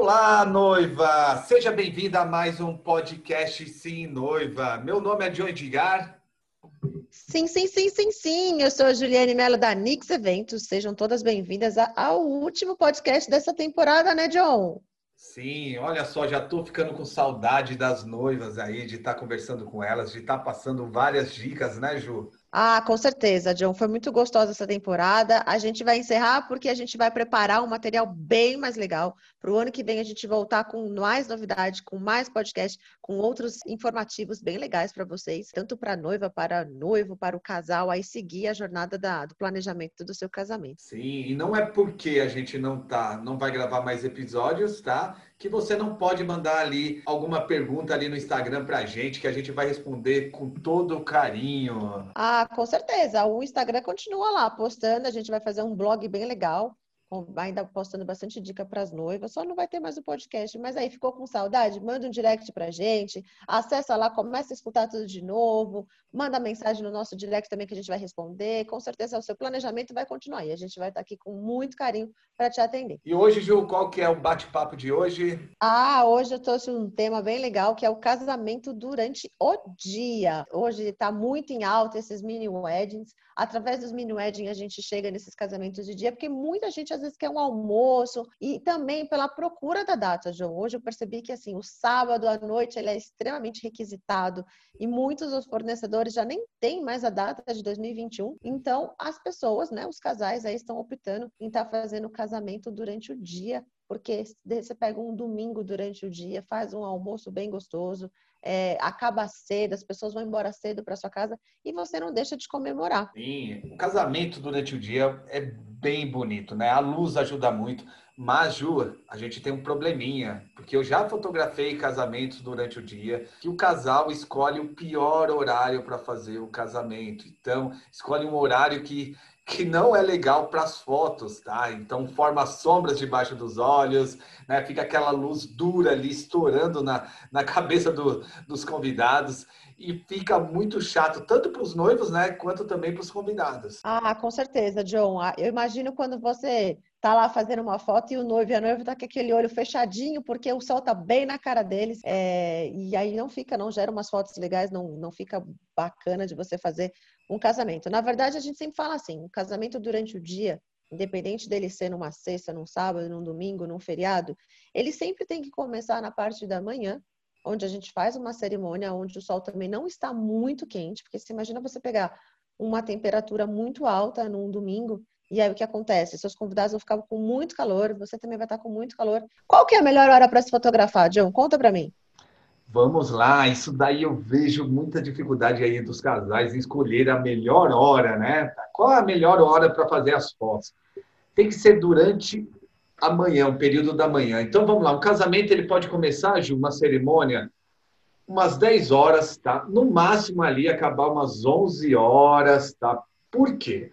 Olá, noiva! Seja bem-vinda a mais um podcast Sim, Noiva. Meu nome é John Edgar. Sim, sim, sim, sim, sim. Eu sou a Juliane Mello da Nix Eventos. Sejam todas bem-vindas ao último podcast dessa temporada, né, John? Sim, olha só, já estou ficando com saudade das noivas aí, de estar tá conversando com elas, de estar tá passando várias dicas, né, Ju? Ah, com certeza, John. Foi muito gostosa essa temporada. A gente vai encerrar porque a gente vai preparar um material bem mais legal. Para o ano que vem a gente voltar com mais novidade, com mais podcast, com outros informativos bem legais para vocês, tanto para noiva, para noivo, para o casal, aí seguir a jornada da, do planejamento do seu casamento. Sim, e não é porque a gente não tá, não vai gravar mais episódios, tá? Que você não pode mandar ali alguma pergunta ali no Instagram para a gente, que a gente vai responder com todo carinho. Ah, com certeza. O Instagram continua lá postando, a gente vai fazer um blog bem legal ainda postando bastante dica para as noivas, só não vai ter mais o podcast, mas aí ficou com saudade? Manda um direct para gente, acessa lá, começa a escutar tudo de novo, manda mensagem no nosso direct também que a gente vai responder, com certeza o seu planejamento vai continuar e a gente vai estar aqui com muito carinho para te atender. E hoje, Ju, qual que é o bate-papo de hoje? Ah, hoje eu trouxe um tema bem legal, que é o casamento durante o dia. Hoje está muito em alta esses mini weddings, através dos mini weddings a gente chega nesses casamentos de dia, porque muita gente às vezes quer um almoço e também pela procura da data, João. Hoje eu percebi que assim, o sábado à noite ele é extremamente requisitado e muitos dos fornecedores já nem têm mais a data de 2021. Então, as pessoas, né, os casais aí estão optando em estar tá fazendo casamento durante o dia porque você pega um domingo durante o dia, faz um almoço bem gostoso, é, acaba cedo, as pessoas vão embora cedo para sua casa e você não deixa de comemorar. Sim, o casamento durante o dia é bem bonito, né? A luz ajuda muito, mas Ju, a gente tem um probleminha, porque eu já fotografei casamentos durante o dia que o casal escolhe o pior horário para fazer o casamento. Então, escolhe um horário que que não é legal para as fotos, tá? Então forma sombras debaixo dos olhos, né? Fica aquela luz dura ali estourando na, na cabeça do, dos convidados e fica muito chato tanto para os noivos, né, quanto também para os convidados. Ah, com certeza, John. Ah, eu imagino quando você tá lá fazendo uma foto e o noivo e a noiva tá com aquele olho fechadinho porque o sol tá bem na cara deles é, e aí não fica, não gera umas fotos legais, não, não fica bacana de você fazer um casamento. Na verdade, a gente sempre fala assim, um casamento durante o dia, independente dele ser numa sexta, num sábado, num domingo, num feriado, ele sempre tem que começar na parte da manhã, onde a gente faz uma cerimônia onde o sol também não está muito quente, porque você imagina você pegar uma temperatura muito alta num domingo e aí o que acontece? Seus convidados vão ficar com muito calor, você também vai estar com muito calor. Qual que é a melhor hora para se fotografar, John? Conta para mim. Vamos lá, isso daí eu vejo muita dificuldade aí dos casais em escolher a melhor hora, né? Qual a melhor hora para fazer as fotos? Tem que ser durante a manhã, o período da manhã. Então vamos lá, o casamento ele pode começar, Ju, uma cerimônia umas 10 horas, tá? No máximo ali acabar umas 11 horas, tá? Por quê?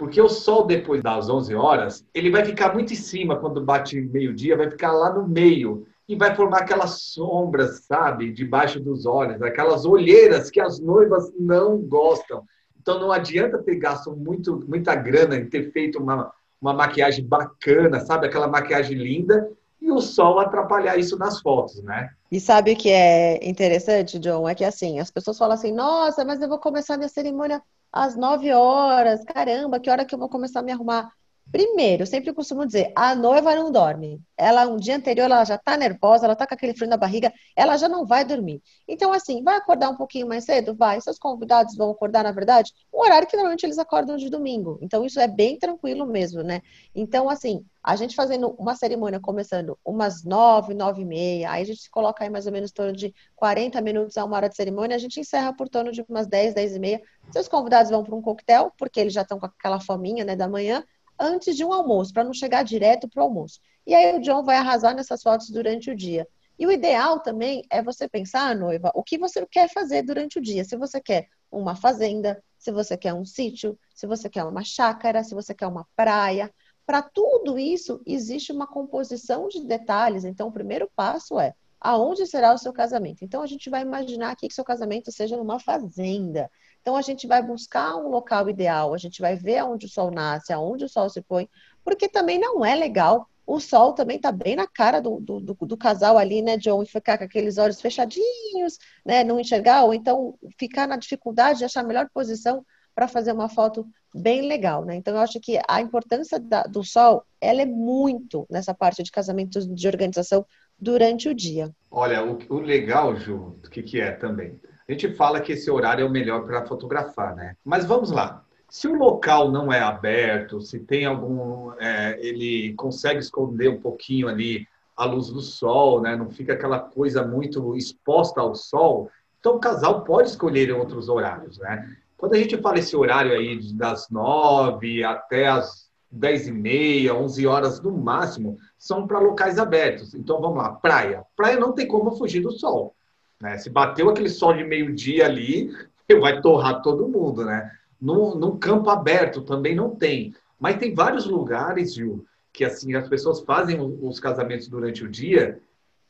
Porque o sol, depois das 11 horas, ele vai ficar muito em cima quando bate meio-dia, vai ficar lá no meio e vai formar aquelas sombras, sabe, debaixo dos olhos, aquelas olheiras que as noivas não gostam. Então não adianta ter gasto muito, muita grana em ter feito uma, uma maquiagem bacana, sabe, aquela maquiagem linda, e o sol atrapalhar isso nas fotos, né? E sabe o que é interessante, John? É que assim, as pessoas falam assim, nossa, mas eu vou começar minha cerimônia às 9 horas, caramba, que hora que eu vou começar a me arrumar? Primeiro, eu sempre costumo dizer, a noiva não dorme. Ela, um dia anterior, ela já tá nervosa, ela tá com aquele frio na barriga, ela já não vai dormir. Então, assim, vai acordar um pouquinho mais cedo? Vai. Seus convidados vão acordar, na verdade, um horário que normalmente eles acordam de domingo. Então, isso é bem tranquilo mesmo, né? Então, assim, a gente fazendo uma cerimônia começando umas nove, nove e meia, aí a gente se coloca aí mais ou menos em torno de 40 minutos a uma hora de cerimônia, a gente encerra por torno de umas 10, 10 e meia. Seus convidados vão para um coquetel, porque eles já estão com aquela fominha, né, da manhã, antes de um almoço, para não chegar direto para o almoço. E aí o John vai arrasar nessas fotos durante o dia. E o ideal também é você pensar, noiva, o que você quer fazer durante o dia. Se você quer uma fazenda, se você quer um sítio, se você quer uma chácara, se você quer uma praia. Para tudo isso, existe uma composição de detalhes. Então, o primeiro passo é aonde será o seu casamento. Então, a gente vai imaginar aqui que seu casamento seja numa fazenda. Então a gente vai buscar um local ideal, a gente vai ver aonde o sol nasce, aonde o sol se põe, porque também não é legal o sol também está bem na cara do, do, do, do, casal ali, né, John? E ficar com aqueles olhos fechadinhos, né? Não enxergar, ou então ficar na dificuldade de achar a melhor posição para fazer uma foto bem legal, né? Então eu acho que a importância da, do sol, ela é muito nessa parte de casamentos de organização durante o dia. Olha, o, o legal, Ju, o que, que é também? Gente fala que esse horário é o melhor para fotografar, né? Mas vamos lá. Se o local não é aberto, se tem algum. É, ele consegue esconder um pouquinho ali a luz do sol, né? não fica aquela coisa muito exposta ao sol, então o casal pode escolher outros horários. Né? Quando a gente fala esse horário aí das nove até as dez e meia, onze horas no máximo, são para locais abertos. Então vamos lá, praia. Praia não tem como fugir do sol. Né? Se bateu aquele sol de meio-dia ali, vai torrar todo mundo, né? No, num campo aberto também não tem. Mas tem vários lugares, Gil, que assim as pessoas fazem os casamentos durante o dia,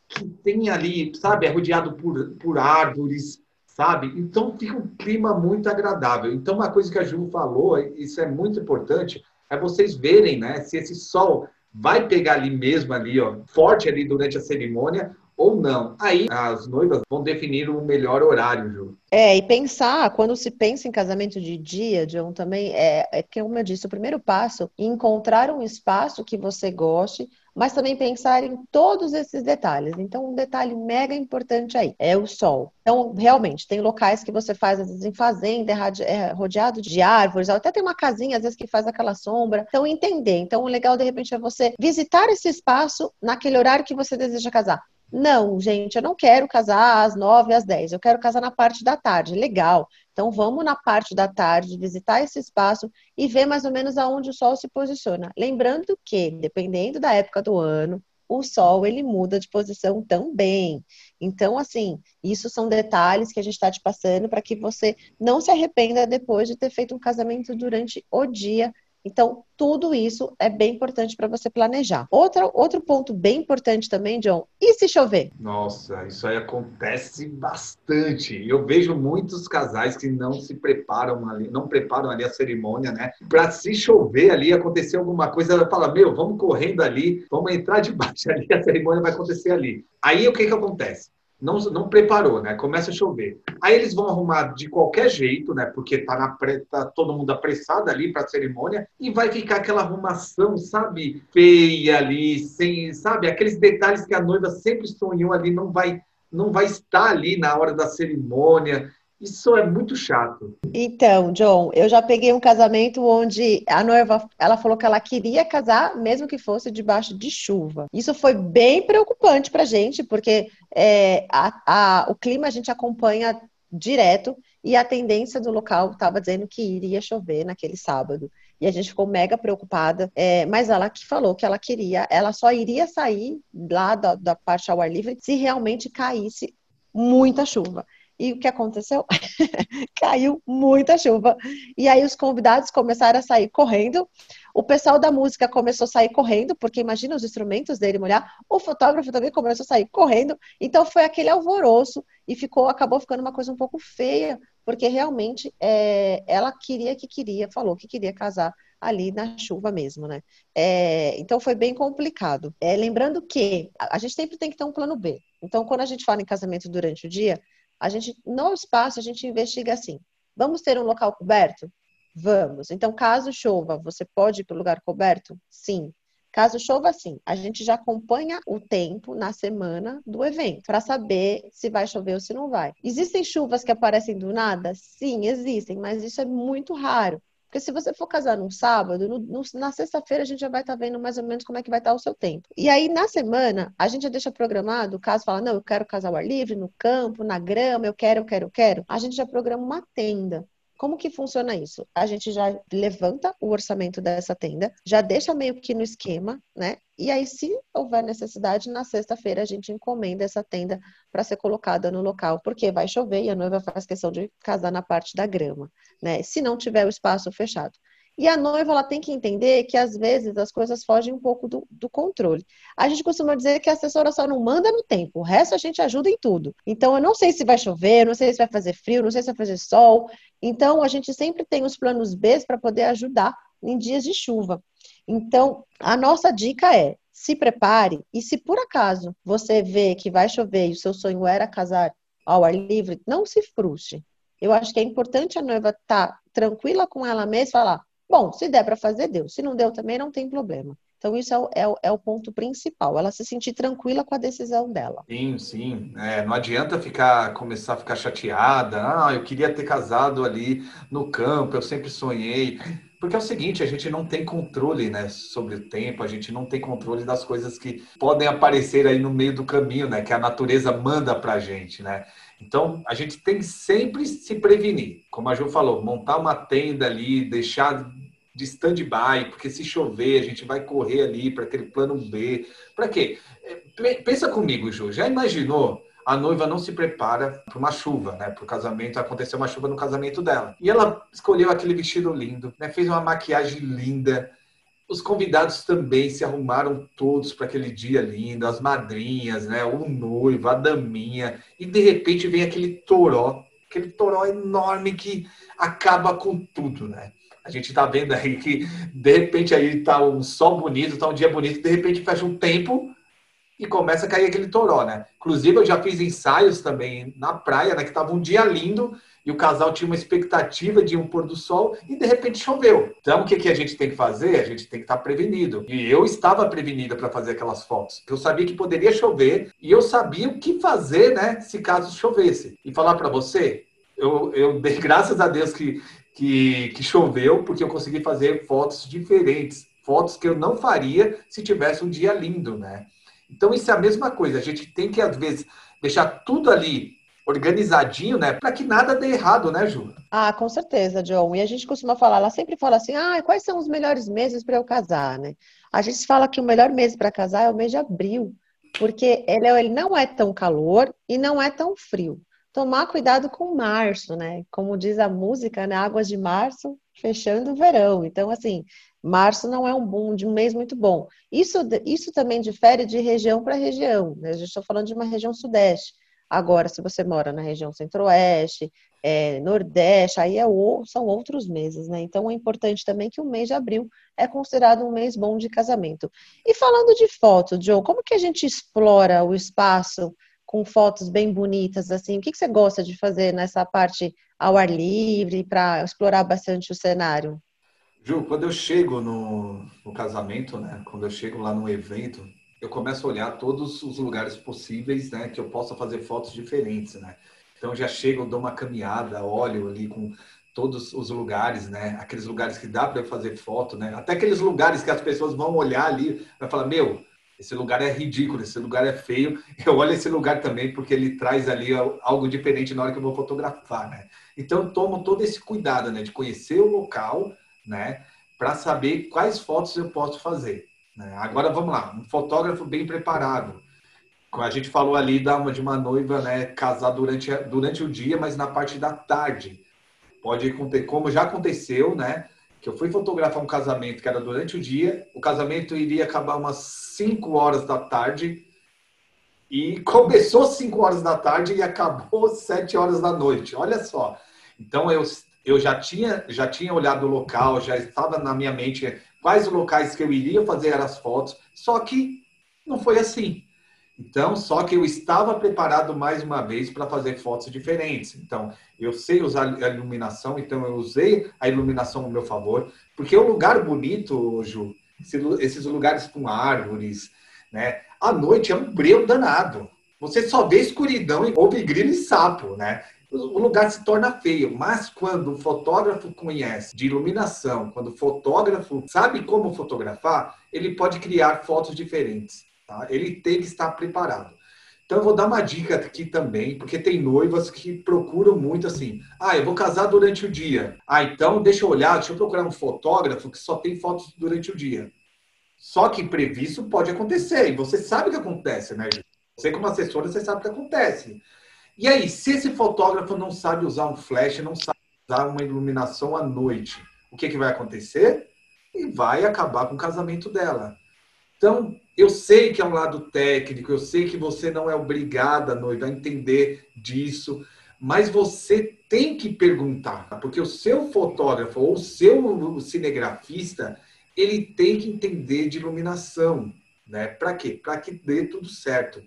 que tem ali, sabe, é rodeado por, por árvores, sabe? Então fica um clima muito agradável. Então uma coisa que a Ju falou, isso é muito importante, é vocês verem, né, se esse sol vai pegar ali mesmo ali, ó, forte ali durante a cerimônia ou não. Aí as noivas vão definir o melhor horário, Ju. É, e pensar, quando se pensa em casamento de dia, John, também é, é que, como eu disse, o primeiro passo é encontrar um espaço que você goste, mas também pensar em todos esses detalhes. Então, um detalhe mega importante aí é o sol. Então, realmente, tem locais que você faz, às vezes, em fazenda, é rodeado de árvores, até tem uma casinha, às vezes, que faz aquela sombra. Então, entender. Então, o legal, de repente, é você visitar esse espaço naquele horário que você deseja casar. Não, gente, eu não quero casar às nove, às dez, eu quero casar na parte da tarde. Legal. Então vamos na parte da tarde, visitar esse espaço e ver mais ou menos aonde o sol se posiciona. Lembrando que, dependendo da época do ano, o sol ele muda de posição também. Então, assim, isso são detalhes que a gente está te passando para que você não se arrependa depois de ter feito um casamento durante o dia então, tudo isso é bem importante para você planejar. Outra, outro ponto bem importante também, John, e se chover? Nossa, isso aí acontece bastante. Eu vejo muitos casais que não se preparam ali, não preparam ali a cerimônia, né? Para se chover ali, acontecer alguma coisa, ela fala: Meu, vamos correndo ali, vamos entrar debaixo ali, a cerimônia vai acontecer ali. Aí o que, que acontece? Não, não preparou, né? Começa a chover. Aí eles vão arrumar de qualquer jeito, né? Porque tá, na, tá todo mundo apressado ali para a cerimônia e vai ficar aquela arrumação, sabe? Feia ali, sem, sabe? Aqueles detalhes que a noiva sempre sonhou ali não vai não vai estar ali na hora da cerimônia. Isso é muito chato. Então, John, eu já peguei um casamento onde a noiva, ela falou que ela queria casar, mesmo que fosse debaixo de chuva. Isso foi bem preocupante pra gente, porque é, a, a, o clima a gente acompanha direto e a tendência do local estava dizendo que iria chover naquele sábado. E a gente ficou mega preocupada, é, mas ela que falou que ela queria, ela só iria sair lá da, da parte ao ar livre se realmente caísse muita chuva. E o que aconteceu? Caiu muita chuva. E aí os convidados começaram a sair correndo. O pessoal da música começou a sair correndo, porque imagina os instrumentos dele molhar. O fotógrafo também começou a sair correndo. Então foi aquele alvoroço e ficou, acabou ficando uma coisa um pouco feia, porque realmente é, ela queria que queria, falou que queria casar ali na chuva mesmo, né? É, então foi bem complicado. É, lembrando que a gente sempre tem que ter um plano B. Então, quando a gente fala em casamento durante o dia, a gente, no espaço, a gente investiga assim: vamos ter um local coberto? Vamos. Então, caso chova, você pode ir para o lugar coberto? Sim. Caso chova, sim. A gente já acompanha o tempo na semana do evento para saber se vai chover ou se não vai. Existem chuvas que aparecem do nada? Sim, existem, mas isso é muito raro. Porque se você for casar num sábado, no, no, na sexta-feira a gente já vai estar tá vendo mais ou menos como é que vai estar tá o seu tempo. E aí, na semana, a gente já deixa programado, caso fala, não, eu quero casar ao ar livre, no campo, na grama, eu quero, eu quero, eu quero. A gente já programa uma tenda. Como que funciona isso? A gente já levanta o orçamento dessa tenda, já deixa meio que no esquema, né? E aí, se houver necessidade, na sexta-feira a gente encomenda essa tenda para ser colocada no local, porque vai chover e a noiva faz questão de casar na parte da grama, né? Se não tiver o espaço fechado. E a noiva ela tem que entender que às vezes as coisas fogem um pouco do, do, controle. A gente costuma dizer que a assessora só não manda no tempo, o resto a gente ajuda em tudo. Então eu não sei se vai chover, não sei se vai fazer frio, não sei se vai fazer sol. Então a gente sempre tem os planos B para poder ajudar em dias de chuva. Então a nossa dica é se prepare e se por acaso você vê que vai chover e o seu sonho era casar ao ar livre, não se frustre. Eu acho que é importante a noiva estar tá tranquila com ela mesma e falar: bom, se der para fazer, deu. Se não deu também, não tem problema. Então, isso é o, é, o, é o, ponto principal, ela se sentir tranquila com a decisão dela. Sim, sim. É, não adianta ficar, começar a ficar chateada. Ah, eu queria ter casado ali no campo, eu sempre sonhei. Porque é o seguinte, a gente não tem controle né, sobre o tempo, a gente não tem controle das coisas que podem aparecer aí no meio do caminho, né? Que a natureza manda pra gente, né? Então, a gente tem sempre se prevenir. Como a Ju falou, montar uma tenda ali, deixar de stand-by, porque se chover, a gente vai correr ali para aquele plano B. Para quê? É, pensa comigo, Ju. Já imaginou a noiva não se prepara para uma chuva, né? Para o casamento, aconteceu uma chuva no casamento dela. E ela escolheu aquele vestido lindo, né? Fez uma maquiagem linda. Os convidados também se arrumaram todos para aquele dia lindo, as madrinhas, né? O noivo, a daminha. E de repente vem aquele toró, aquele toró enorme que acaba com tudo, né? A gente está vendo aí que de repente aí tá um sol bonito, tá um dia bonito, de repente fecha um tempo e começa a cair aquele toró, né? Inclusive, eu já fiz ensaios também na praia, né? Que tava um dia lindo e o casal tinha uma expectativa de um pôr do sol e de repente choveu. Então, o que, que a gente tem que fazer? A gente tem que estar prevenido. E eu estava prevenida para fazer aquelas fotos, eu sabia que poderia chover e eu sabia o que fazer, né? Se caso chovesse. E falar para você, eu, eu dei graças a Deus que, que, que choveu, porque eu consegui fazer fotos diferentes. Fotos que eu não faria se tivesse um dia lindo, né? Então, isso é a mesma coisa. A gente tem que, às vezes, deixar tudo ali organizadinho, né? Para que nada dê errado, né, Ju? Ah, com certeza, John. E a gente costuma falar, ela sempre fala assim: ah, quais são os melhores meses para eu casar, né? A gente fala que o melhor mês para casar é o mês de abril, porque ele, ele não é tão calor e não é tão frio. Tomar cuidado com março, né? Como diz a música, né? Águas de março fechando o verão. Então, assim, Março não é um, bom, de um mês muito bom. Isso, isso também difere de região para região. Né? A gente está falando de uma região sudeste. Agora, se você mora na região centro-oeste, é, nordeste, aí é o, são outros meses, né? Então é importante também que o mês de abril é considerado um mês bom de casamento. E falando de foto, Joe, como que a gente explora o espaço com fotos bem bonitas, assim? O que, que você gosta de fazer nessa parte ao ar livre para explorar bastante o cenário? Ju, quando eu chego no, no casamento, né? Quando eu chego lá no evento, eu começo a olhar todos os lugares possíveis, né? Que eu possa fazer fotos diferentes, né? Então já chego, dou uma caminhada, olho ali com todos os lugares, né? Aqueles lugares que dá para fazer foto, né? Até aqueles lugares que as pessoas vão olhar ali, vai falar, meu, esse lugar é ridículo, esse lugar é feio. Eu olho esse lugar também porque ele traz ali algo diferente na hora que eu vou fotografar, né? Então tomo todo esse cuidado, né? De conhecer o local, né? Para saber quais fotos eu posso fazer. Né? Agora vamos lá, um fotógrafo bem preparado. A gente falou ali de uma noiva, né, casar durante, durante o dia, mas na parte da tarde. Pode como já aconteceu, né? Que eu fui fotografar um casamento que era durante o dia, o casamento iria acabar umas 5 horas da tarde, e começou 5 horas da tarde e acabou 7 horas da noite. Olha só. Então eu eu já tinha, já tinha olhado o local, já estava na minha mente quais locais que eu iria fazer as fotos, só que não foi assim. Então, só que eu estava preparado mais uma vez para fazer fotos diferentes. Então, eu sei usar a iluminação, então eu usei a iluminação no meu favor, porque o lugar bonito, Ju, esses lugares com árvores, né? À noite é um breu danado. Você só vê escuridão e ouve grilo e sapo, né? o lugar se torna feio. Mas quando o fotógrafo conhece de iluminação, quando o fotógrafo sabe como fotografar, ele pode criar fotos diferentes. Tá? Ele tem que estar preparado. Então eu vou dar uma dica aqui também, porque tem noivas que procuram muito assim. Ah, eu vou casar durante o dia. Ah, então deixa eu olhar, deixa eu procurar um fotógrafo que só tem fotos durante o dia. Só que imprevisto pode acontecer, e você sabe o que acontece, né, Você como assessora, você sabe o que acontece. E aí, se esse fotógrafo não sabe usar um flash, não sabe usar uma iluminação à noite, o que, que vai acontecer? E vai acabar com o casamento dela. Então, eu sei que é um lado técnico, eu sei que você não é obrigada, noiva, a entender disso, mas você tem que perguntar, porque o seu fotógrafo ou o seu cinegrafista, ele tem que entender de iluminação, né? Para quê? Para que dê tudo certo.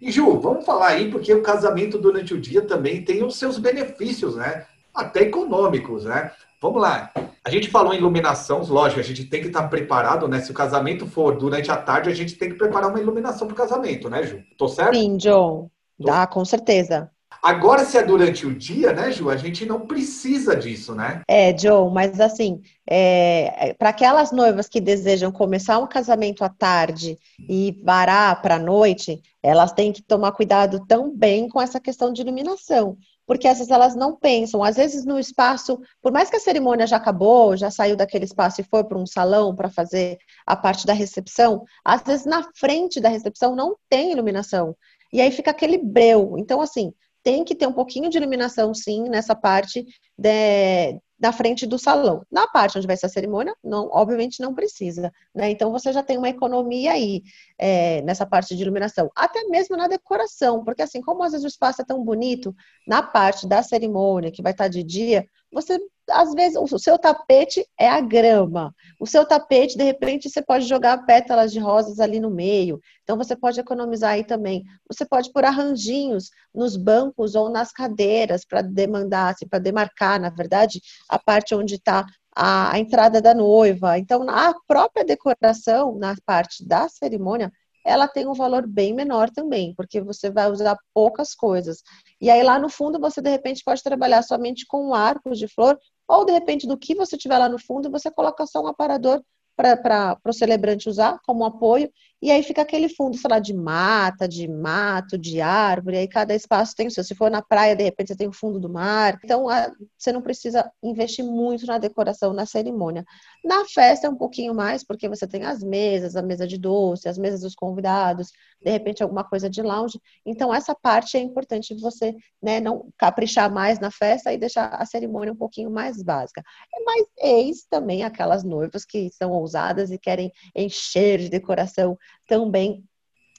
E Ju, vamos falar aí, porque o casamento durante o dia também tem os seus benefícios, né? Até econômicos, né? Vamos lá. A gente falou em iluminação, lógico, a gente tem que estar preparado, né? Se o casamento for durante a tarde, a gente tem que preparar uma iluminação para o casamento, né, Ju? Tô certo? Sim, John. Tô... Dá, com certeza. Agora, se é durante o dia, né, Ju, a gente não precisa disso, né? É, John, mas assim, é, é para aquelas noivas que desejam começar um casamento à tarde e varar para a noite, elas têm que tomar cuidado também com essa questão de iluminação porque essas elas não pensam. Às vezes no espaço, por mais que a cerimônia já acabou, já saiu daquele espaço e foi para um salão para fazer a parte da recepção, às vezes na frente da recepção não tem iluminação. E aí fica aquele breu. Então, assim, tem que ter um pouquinho de iluminação, sim, nessa parte de, da frente do salão. Na parte onde vai ser a cerimônia, não, obviamente não precisa, né? Então você já tem uma economia aí é, nessa parte de iluminação, até mesmo na decoração, porque assim, como às vezes o espaço é tão bonito, na parte da cerimônia, que vai estar de dia, você às vezes o seu tapete é a grama. O seu tapete, de repente, você pode jogar pétalas de rosas ali no meio. Então você pode economizar aí também. Você pode pôr arranjinhos nos bancos ou nas cadeiras para demandar, assim, para demarcar, na verdade, a parte onde está a, a entrada da noiva. Então, a própria decoração, na parte da cerimônia, ela tem um valor bem menor também, porque você vai usar poucas coisas. E aí lá no fundo você de repente pode trabalhar somente com um arco de flor, ou de repente do que você tiver lá no fundo, você coloca só um aparador para o celebrante usar como apoio, e aí fica aquele fundo, sei lá, de mata, de mato, de árvore, aí cada espaço tem o seu. Se for na praia, de repente você tem o fundo do mar. Então, a, você não precisa investir muito na decoração, na cerimônia. Na festa é um pouquinho mais, porque você tem as mesas, a mesa de doce, as mesas dos convidados, de repente alguma coisa de lounge. Então, essa parte é importante você né, não caprichar mais na festa e deixar a cerimônia um pouquinho mais básica. Mas eis também aquelas noivas que são ousadas e querem encher de decoração também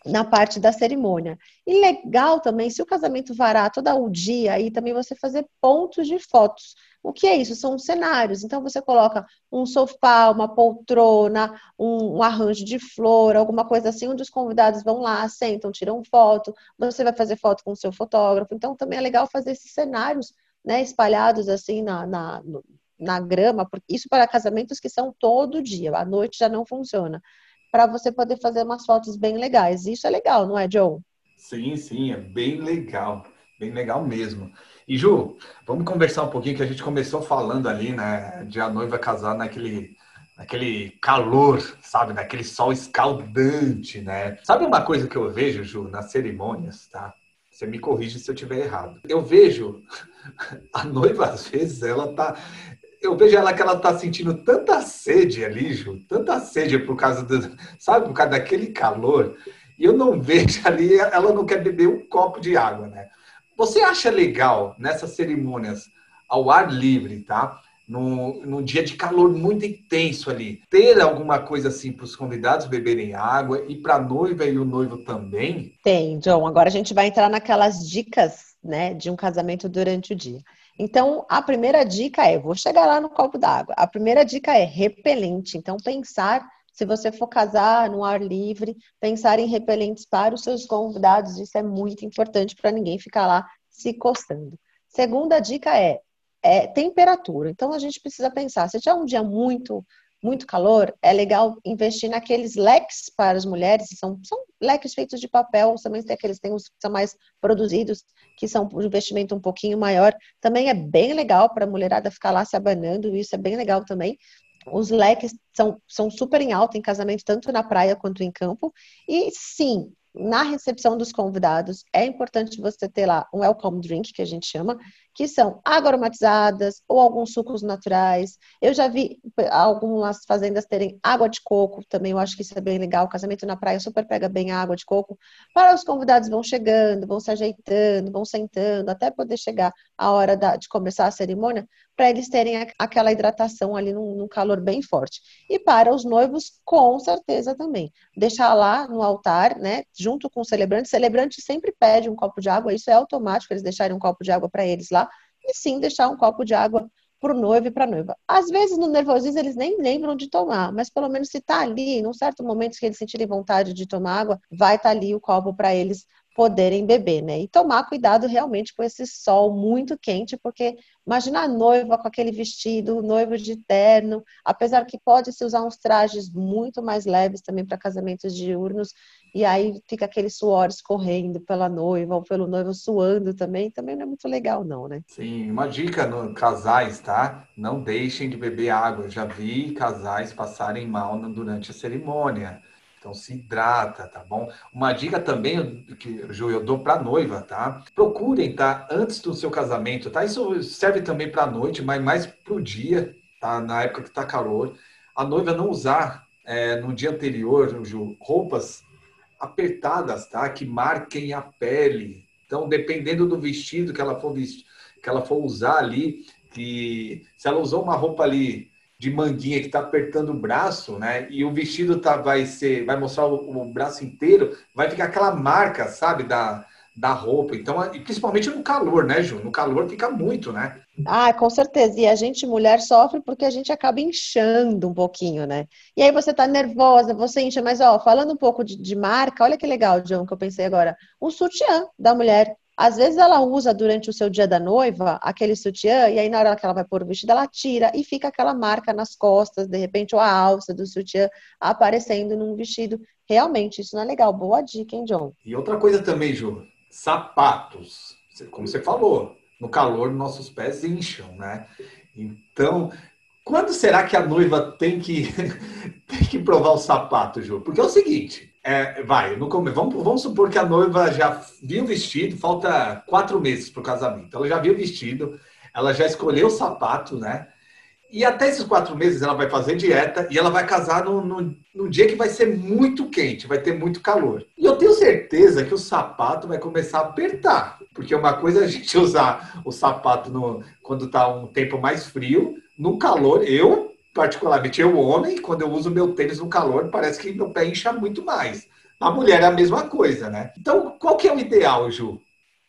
na parte da cerimônia. E legal também, se o casamento varar todo o dia, aí também você fazer pontos de fotos. O que é isso? São cenários. Então você coloca um sofá, uma poltrona, um, um, arranjo de flor, alguma coisa assim, onde os convidados vão lá, sentam, tiram foto. Você vai fazer foto com o seu fotógrafo. Então também é legal fazer esses cenários, né, espalhados assim na, na, na grama, porque isso para casamentos que são todo dia. À noite já não funciona para você poder fazer umas fotos bem legais. Isso é legal, não é, Joe? Sim, sim, é bem legal. Bem legal mesmo. E Ju, vamos conversar um pouquinho que a gente começou falando ali, né, de a noiva casar naquele naquele calor, sabe, naquele sol escaldante, né? Sabe uma coisa que eu vejo, Ju, nas cerimônias, tá? Você me corrige se eu tiver errado. Eu vejo a noiva às vezes ela tá eu vejo ela que ela tá sentindo tanta sede ali, Ju, tanta sede por causa do, sabe, por causa daquele calor, e eu não vejo ali, ela não quer beber um copo de água, né? Você acha legal nessas cerimônias ao ar livre, tá? No, num dia de calor muito intenso ali, ter alguma coisa assim para os convidados beberem água e para a noiva e o noivo também? Tem, John. Agora a gente vai entrar naquelas dicas, né, de um casamento durante o dia. Então, a primeira dica é, vou chegar lá no copo d'água. A primeira dica é repelente. Então, pensar, se você for casar no ar livre, pensar em repelentes para os seus convidados, isso é muito importante para ninguém ficar lá se coçando. Segunda dica é, é temperatura. Então, a gente precisa pensar, se tiver um dia muito muito calor, é legal investir naqueles leques para as mulheres, são, são leques feitos de papel, também tem aqueles tem os que são mais produzidos, que são um investimento um pouquinho maior. Também é bem legal para a mulherada ficar lá se abanando, isso é bem legal também. Os leques são, são super em alta em casamento, tanto na praia quanto em campo. E sim, na recepção dos convidados, é importante você ter lá um welcome drink, que a gente chama, que são aromatizadas ou alguns sucos naturais. Eu já vi algumas fazendas terem água de coco, também eu acho que isso é bem legal. O casamento na praia super pega bem a água de coco. Para os convidados vão chegando, vão se ajeitando, vão sentando, até poder chegar a hora da, de começar a cerimônia, para eles terem aquela hidratação ali num, num calor bem forte. E para os noivos, com certeza também. Deixar lá no altar, né, junto com o celebrante. O celebrante sempre pede um copo de água, isso é automático, eles deixarem um copo de água para eles lá. E sim, deixar um copo de água para o noivo e para a noiva. Às vezes, no nervosismo, eles nem lembram de tomar, mas pelo menos se está ali, num certo momento que eles sentirem vontade de tomar água, vai estar tá ali o copo para eles poderem beber, né? E tomar cuidado realmente com esse sol muito quente, porque imagina a noiva com aquele vestido, noivo de terno, apesar que pode se usar uns trajes muito mais leves também para casamentos diurnos, e aí fica aquele suor escorrendo pela noiva ou pelo noivo suando também, também não é muito legal não, né? Sim, uma dica no casais, tá? Não deixem de beber água. Já vi casais passarem mal durante a cerimônia então se hidrata, tá bom? Uma dica também que Ju, eu dou para noiva, tá? Procurem, tá? Antes do seu casamento, tá? Isso serve também para a noite, mas mais para o dia, tá? Na época que tá calor, a noiva não usar é, no dia anterior, Ju, roupas apertadas, tá? Que marquem a pele. Então, dependendo do vestido que ela for vestir, que ela for usar ali, que se ela usou uma roupa ali de manguinha que está apertando o braço, né? E o vestido tá, vai ser, vai mostrar o, o, braço inteiro, vai ficar aquela marca, sabe, da, da roupa. Então, e principalmente no calor, né, Ju? No calor fica muito, né? Ah, com certeza. E a gente, mulher, sofre porque a gente acaba inchando um pouquinho, né? E aí você tá nervosa, você incha, mas ó, falando um pouco de, de marca, olha que legal, John, que eu pensei agora. O sutiã da mulher. Às vezes ela usa durante o seu dia da noiva aquele sutiã e aí na hora que ela vai pôr o vestido ela tira e fica aquela marca nas costas, de repente, ou a alça do sutiã aparecendo num vestido. Realmente, isso não é legal. Boa dica, hein, John? E outra coisa também, Ju, sapatos. Como você falou, no calor nossos pés incham, né? Então, quando será que a noiva tem que, tem que provar o sapato, Ju? Porque é o seguinte, é, vai, no começo, vamos, vamos supor que a noiva já viu o vestido, falta quatro meses para o casamento. Ela já viu o vestido, ela já escolheu o sapato, né? E até esses quatro meses ela vai fazer dieta e ela vai casar num, dia que vai ser muito quente, vai ter muito calor. E eu tenho certeza que o sapato vai começar a apertar, porque uma coisa é a gente usar o sapato no, quando está um tempo mais frio, no calor, eu particularmente eu, homem, quando eu uso meu tênis no calor, parece que meu pé incha muito mais. A mulher é a mesma coisa, né? Então, qual que é o ideal, Ju?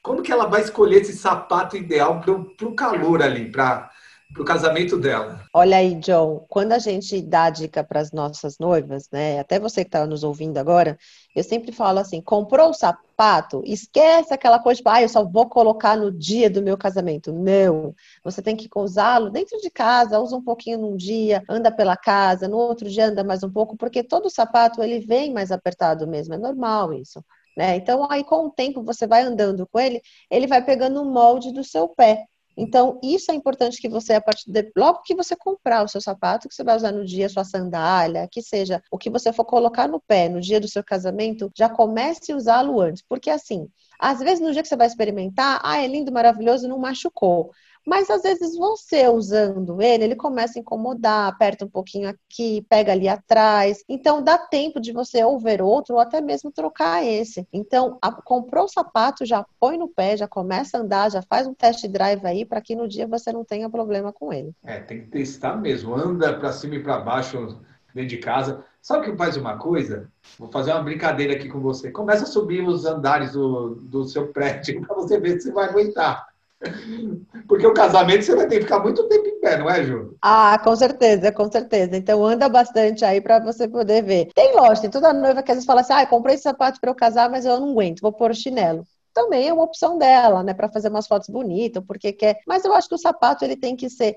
Como que ela vai escolher esse sapato ideal para o calor ali, para para o casamento dela. Olha aí, John, quando a gente dá dica para as nossas noivas, né? Até você que está nos ouvindo agora, eu sempre falo assim: comprou o sapato, esquece aquela coisa de, ah, eu só vou colocar no dia do meu casamento. Não, você tem que usá-lo dentro de casa, usa um pouquinho num dia, anda pela casa, no outro dia anda mais um pouco, porque todo sapato ele vem mais apertado mesmo, é normal isso. Né? Então, aí com o tempo você vai andando com ele, ele vai pegando o molde do seu pé. Então, isso é importante que você, a partir de, logo que você comprar o seu sapato, que você vai usar no dia, sua sandália, que seja o que você for colocar no pé no dia do seu casamento, já comece a usá-lo antes. Porque assim, às vezes no dia que você vai experimentar, ah, é lindo, maravilhoso, não machucou. Mas às vezes você usando ele, ele começa a incomodar, aperta um pouquinho aqui, pega ali atrás. Então dá tempo de você ou ver outro ou até mesmo trocar esse. Então, a, comprou o sapato, já põe no pé, já começa a andar, já faz um test drive aí para que no dia você não tenha problema com ele. É, tem que testar mesmo. Anda para cima e para baixo dentro de casa. Sabe que faz uma coisa? Vou fazer uma brincadeira aqui com você. Começa a subir os andares do, do seu prédio para você ver se você vai aguentar. Porque o casamento você vai ter que ficar muito tempo em pé, não é, Ju? Ah, com certeza, com certeza. Então anda bastante aí para você poder ver. Tem loja, tem toda noiva que às vezes fala assim: ah, comprei esse sapato para eu casar, mas eu não aguento, vou pôr o chinelo também é uma opção dela, né, para fazer umas fotos bonitas, porque quer. Mas eu acho que o sapato ele tem que ser,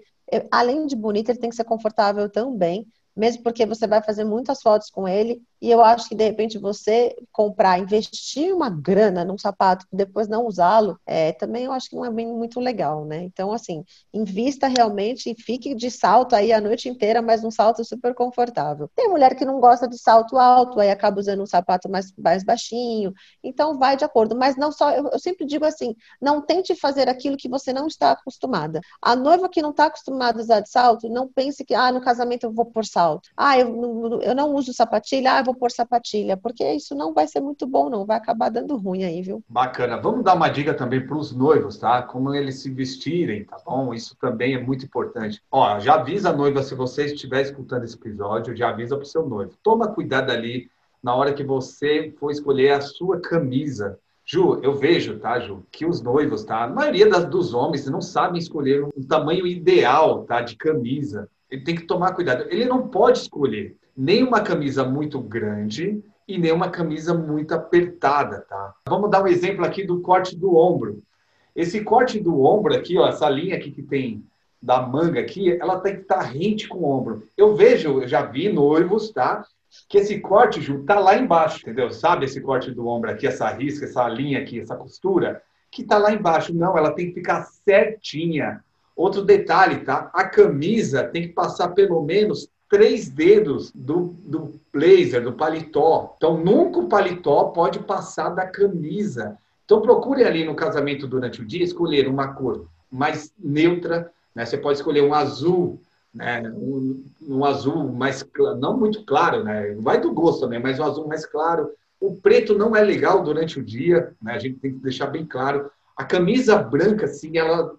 além de bonito, ele tem que ser confortável também mesmo porque você vai fazer muitas fotos com ele, e eu acho que de repente você comprar, investir uma grana num sapato e depois não usá-lo, é, também eu acho que não é muito legal, né? Então, assim, invista realmente e fique de salto aí a noite inteira, mas um salto super confortável. Tem mulher que não gosta de salto alto, aí acaba usando um sapato mais, mais baixinho, então vai de acordo, mas não só, eu, eu sempre digo assim, não tente fazer aquilo que você não está acostumada. A noiva que não está acostumada a usar de salto, não pense que, ah, no casamento eu vou pôr salto. Ah, eu eu não uso sapatilha, ah, vou pôr sapatilha, porque isso não vai ser muito bom, não, vai acabar dando ruim aí, viu? Bacana. Vamos dar uma dica também para os noivos, tá? Como eles se vestirem, tá bom? Isso também é muito importante. Ó, já avisa a noiva, se você estiver escutando esse episódio, já avisa para o seu noivo. Toma cuidado ali na hora que você for escolher a sua camisa Ju, eu vejo, tá, Ju, que os noivos, tá, a maioria das, dos homens não sabem escolher um tamanho ideal, tá, de camisa. Ele tem que tomar cuidado. Ele não pode escolher nem uma camisa muito grande e nem uma camisa muito apertada, tá? Vamos dar um exemplo aqui do corte do ombro. Esse corte do ombro aqui, ó, essa linha aqui que tem da manga aqui, ela tem que estar rente com o ombro. Eu vejo, eu já vi noivos, tá? que esse corte, Ju, tá lá embaixo, entendeu? Sabe esse corte do ombro aqui, essa risca, essa linha aqui, essa costura, que tá lá embaixo. Não, ela tem que ficar certinha. Outro detalhe, tá? A camisa tem que passar pelo menos três dedos do, do blazer, do paletó. Então, nunca o paletó pode passar da camisa. Então, procure ali no casamento durante o dia escolher uma cor mais neutra. Né? Você pode escolher um azul né? Um, um, azul mais não muito claro, né? Vai do gosto também, mas um azul mais claro. O preto não é legal durante o dia, né? A gente tem que deixar bem claro. A camisa branca, assim, ela,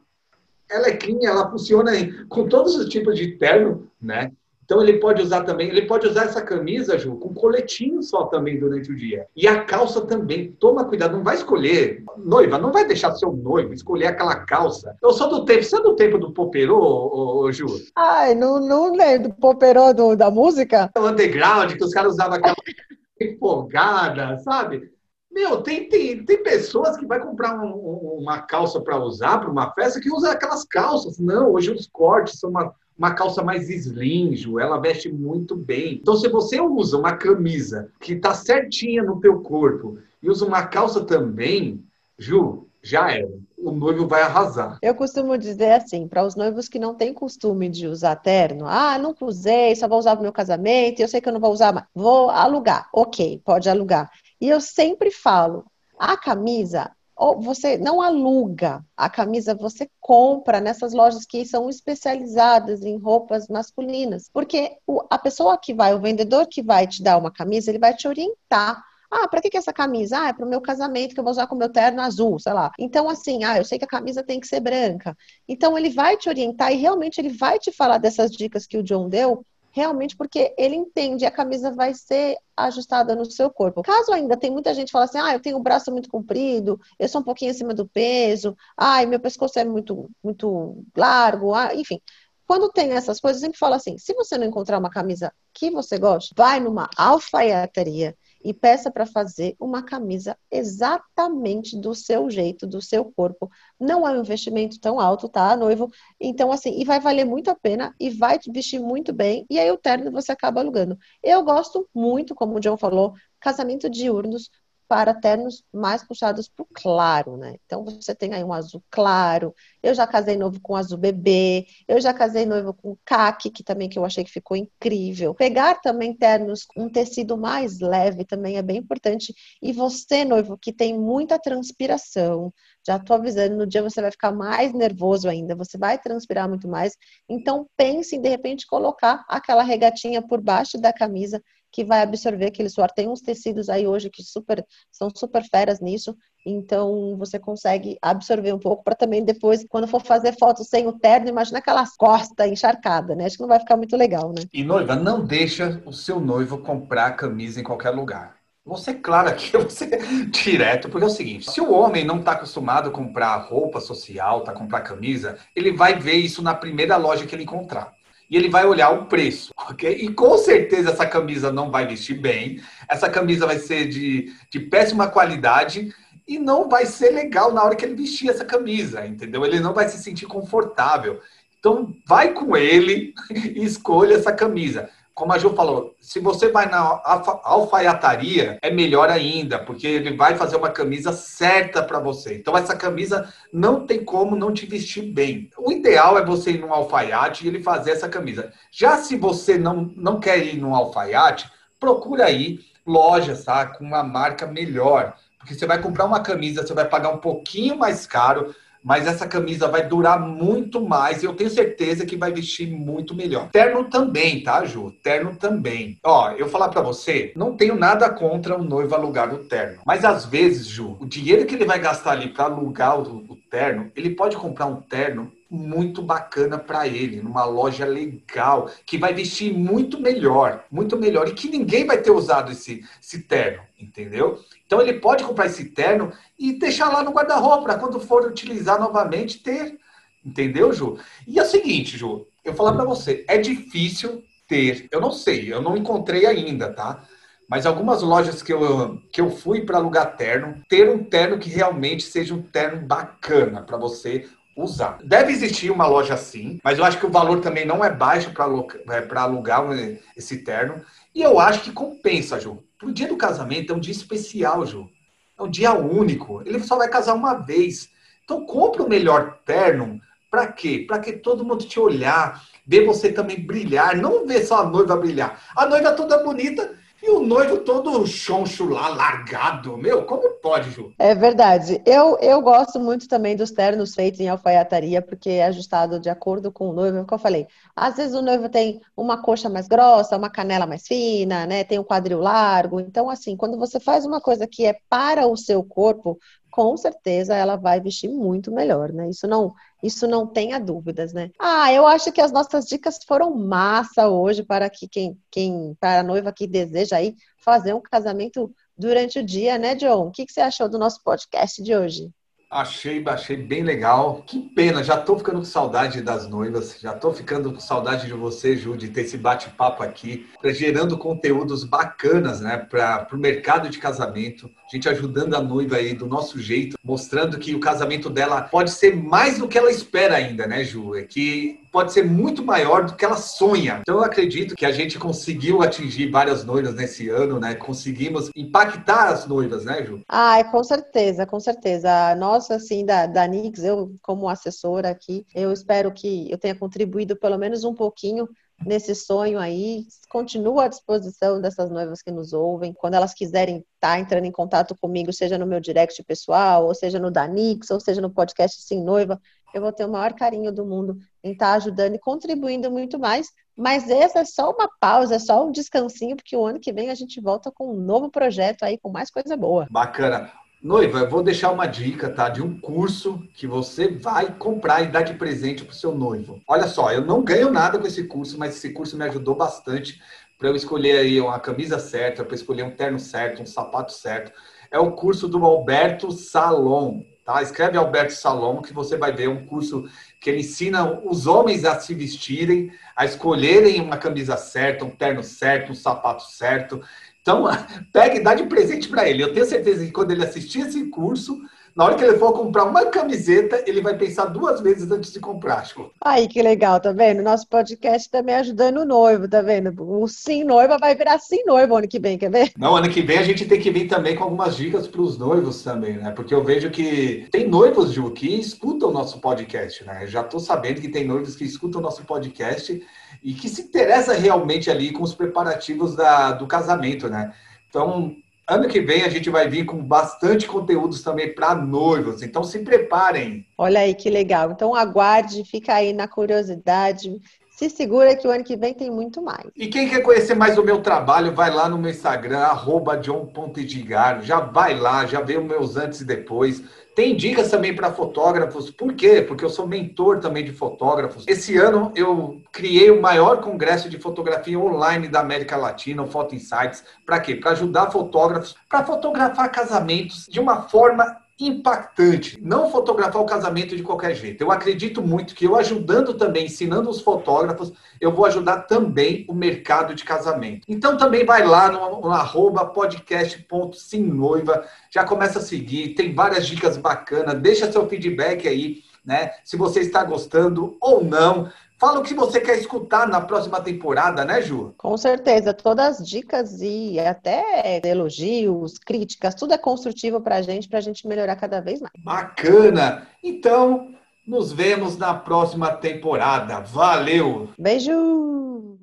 ela é clean, ela funciona com todos os tipos de terno, né? Então ele pode usar também, ele pode usar essa camisa, Ju, com coletinho só também durante o dia. E a calça também. Toma cuidado, não vai escolher. Noiva, não vai deixar seu noivo escolher aquela calça. Eu sou do tempo, você é do tempo do poperô, ô, ô, Ju? Ai, não, não lembro do poperô do, da música? O underground, que os caras usavam aquela empolgada, sabe? Meu, tem, tem, tem pessoas que vai comprar um, uma calça para usar para uma festa que usa aquelas calças. Não, hoje os cortes são uma uma calça mais slim, Ju, ela veste muito bem. Então, se você usa uma camisa que está certinha no teu corpo e usa uma calça também, Ju, já era. O noivo vai arrasar. Eu costumo dizer assim, para os noivos que não têm costume de usar terno, ah, nunca usei, só vou usar para meu casamento, eu sei que eu não vou usar mais. Vou alugar. Ok, pode alugar. E eu sempre falo, a camisa você não aluga a camisa, você compra nessas lojas que são especializadas em roupas masculinas. Porque a pessoa que vai, o vendedor que vai te dar uma camisa, ele vai te orientar. Ah, para que, que é essa camisa? Ah, é para o meu casamento que eu vou usar com meu terno azul, sei lá. Então, assim, ah, eu sei que a camisa tem que ser branca. Então, ele vai te orientar e realmente ele vai te falar dessas dicas que o John deu realmente porque ele entende a camisa vai ser ajustada no seu corpo. Caso ainda tem muita gente que fala assim, ah, eu tenho o braço muito comprido, eu sou um pouquinho acima do peso, ah, meu pescoço é muito, muito largo, ah, enfim. Quando tem essas coisas, eu sempre falo assim, se você não encontrar uma camisa que você gosta, vai numa alfaiataria e peça para fazer uma camisa exatamente do seu jeito, do seu corpo. Não é um investimento tão alto, tá, noivo? Então, assim, e vai valer muito a pena e vai te vestir muito bem. E aí o terno você acaba alugando. Eu gosto muito, como o John falou, casamento diurnos para ternos mais puxados para o claro, né? Então você tem aí um azul claro. Eu já casei noivo com azul bebê. Eu já casei noivo com caque, que também que eu achei que ficou incrível. Pegar também ternos com um tecido mais leve também é bem importante. E você, noivo, que tem muita transpiração, já estou avisando, no dia você vai ficar mais nervoso ainda, você vai transpirar muito mais. Então pense em de repente colocar aquela regatinha por baixo da camisa que vai absorver aquele suor. Tem uns tecidos aí hoje que super, são super feras nisso, então você consegue absorver um pouco para também depois, quando for fazer fotos sem o terno, imagina aquelas costas encharcadas, né? Acho que não vai ficar muito legal, né? E noiva, não deixa o seu noivo comprar camisa em qualquer lugar. Você, claro, aqui você direto, porque é o seguinte: se o homem não está acostumado a comprar roupa social, tá comprar camisa, ele vai ver isso na primeira loja que ele encontrar e ele vai olhar o preço, ok? E com certeza essa camisa não vai vestir bem, essa camisa vai ser de, de péssima qualidade e não vai ser legal na hora que ele vestir essa camisa, entendeu? Ele não vai se sentir confortável. Então, vai com ele e escolha essa camisa como a Ju falou, se você vai na alfaiataria, é melhor ainda, porque ele vai fazer uma camisa certa para você. Então, essa camisa não tem como não te vestir bem. O ideal é você ir num alfaiate e ele fazer essa camisa. Já se você não, não quer ir num alfaiate, procura aí lojas, tá? Com uma marca melhor. Porque você vai comprar uma camisa, você vai pagar um pouquinho mais caro, mas essa camisa vai durar muito mais e eu tenho certeza que vai vestir muito melhor. Terno também, tá, Ju? Terno também. Ó, eu falar para você, não tenho nada contra o noivo alugar o terno, mas às vezes, Ju, o dinheiro que ele vai gastar ali para alugar o, o terno, ele pode comprar um terno muito bacana para ele, numa loja legal, que vai vestir muito melhor, muito melhor, e que ninguém vai ter usado esse, esse terno, entendeu? Então ele pode comprar esse terno e deixar lá no guarda-roupa, para quando for utilizar novamente, ter. Entendeu, Ju? E é o seguinte, Ju, eu falar para você, é difícil ter, eu não sei, eu não encontrei ainda, tá? Mas algumas lojas que eu, que eu fui para alugar terno, ter um terno que realmente seja um terno bacana para você usar. Deve existir uma loja assim, mas eu acho que o valor também não é baixo para é, alugar esse terno. E eu acho que compensa, Ju. Pro dia do casamento é um dia especial, Ju. É um dia único. Ele só vai casar uma vez. Então compra o melhor terno. Para quê? Para que todo mundo te olhar, ver você também brilhar, não ver só a noiva brilhar. A noiva toda bonita, e o noivo todo choncho lá, largado. Meu, como pode, Ju? É verdade. Eu, eu gosto muito também dos ternos feitos em alfaiataria, porque é ajustado de acordo com o noivo. É o que eu falei. Às vezes o noivo tem uma coxa mais grossa, uma canela mais fina, né? Tem um quadril largo. Então, assim, quando você faz uma coisa que é para o seu corpo, com certeza ela vai vestir muito melhor, né? Isso não, isso não tenha dúvidas, né? Ah, eu acho que as nossas dicas foram massa hoje para que quem, quem para a noiva que deseja aí fazer um casamento durante o dia, né, John? O que, que você achou do nosso podcast de hoje? Achei, achei bem legal. Que pena, já tô ficando com saudade das noivas, já tô ficando com saudade de você, Ju, de ter esse bate-papo aqui, gerando conteúdos bacanas, né, para o mercado de casamento gente ajudando a noiva aí do nosso jeito, mostrando que o casamento dela pode ser mais do que ela espera ainda, né, Ju? É que pode ser muito maior do que ela sonha. Então eu acredito que a gente conseguiu atingir várias noivas nesse ano, né? Conseguimos impactar as noivas, né, Ju? Ah, com certeza, com certeza. Assim, da, da Nix, eu como assessora aqui, eu espero que eu tenha contribuído pelo menos um pouquinho nesse sonho aí. Continuo à disposição dessas noivas que nos ouvem. Quando elas quiserem estar tá entrando em contato comigo, seja no meu direct pessoal, ou seja no Danix, ou seja no podcast Sim Noiva, eu vou ter o maior carinho do mundo em estar tá ajudando e contribuindo muito mais. Mas essa é só uma pausa, é só um descansinho, porque o ano que vem a gente volta com um novo projeto aí, com mais coisa boa. Bacana. Noiva, eu vou deixar uma dica, tá? De um curso que você vai comprar e dar de presente para o seu noivo. Olha só, eu não ganho nada com esse curso, mas esse curso me ajudou bastante para eu escolher aí uma camisa certa, para escolher um terno certo, um sapato certo. É o curso do Alberto Salom, tá? Escreve Alberto Salom que você vai ver um curso que ele ensina os homens a se vestirem, a escolherem uma camisa certa, um terno certo, um sapato certo. Então, pega e dá de presente para ele. Eu tenho certeza que quando ele assistir esse curso, na hora que ele for comprar uma camiseta, ele vai pensar duas vezes antes de comprar, acho. Aí, que legal, tá vendo? Nosso podcast também ajudando o noivo, tá vendo? O sim noiva vai virar sim noivo ano que vem, quer ver? Não, ano que vem a gente tem que vir também com algumas dicas para os noivos também, né? Porque eu vejo que tem noivos, Ju, que escutam o nosso podcast, né? Eu já tô sabendo que tem noivos que escutam o nosso podcast e que se interessa realmente ali com os preparativos da, do casamento, né? Então, ano que vem a gente vai vir com bastante conteúdos também para noivos, então se preparem. Olha aí que legal. Então aguarde, fica aí na curiosidade. Se segura que o ano que vem tem muito mais. E quem quer conhecer mais o meu trabalho, vai lá no meu Instagram, john.edgar. Já vai lá, já vê os meus antes e depois. Tem dicas também para fotógrafos. Por quê? Porque eu sou mentor também de fotógrafos. Esse ano eu criei o maior congresso de fotografia online da América Latina, o Photo Insights. Para quê? Para ajudar fotógrafos para fotografar casamentos de uma forma impactante. Não fotografar o casamento de qualquer jeito. Eu acredito muito que eu ajudando também, ensinando os fotógrafos, eu vou ajudar também o mercado de casamento. Então também vai lá no, no arroba podcast.simnoiva, já começa a seguir, tem várias dicas bacanas, deixa seu feedback aí, né? Se você está gostando ou não. Fala o que você quer escutar na próxima temporada, né, Ju? Com certeza. Todas as dicas e até elogios, críticas, tudo é construtivo para a gente, para a gente melhorar cada vez mais. Bacana! Então, nos vemos na próxima temporada. Valeu! Beijo!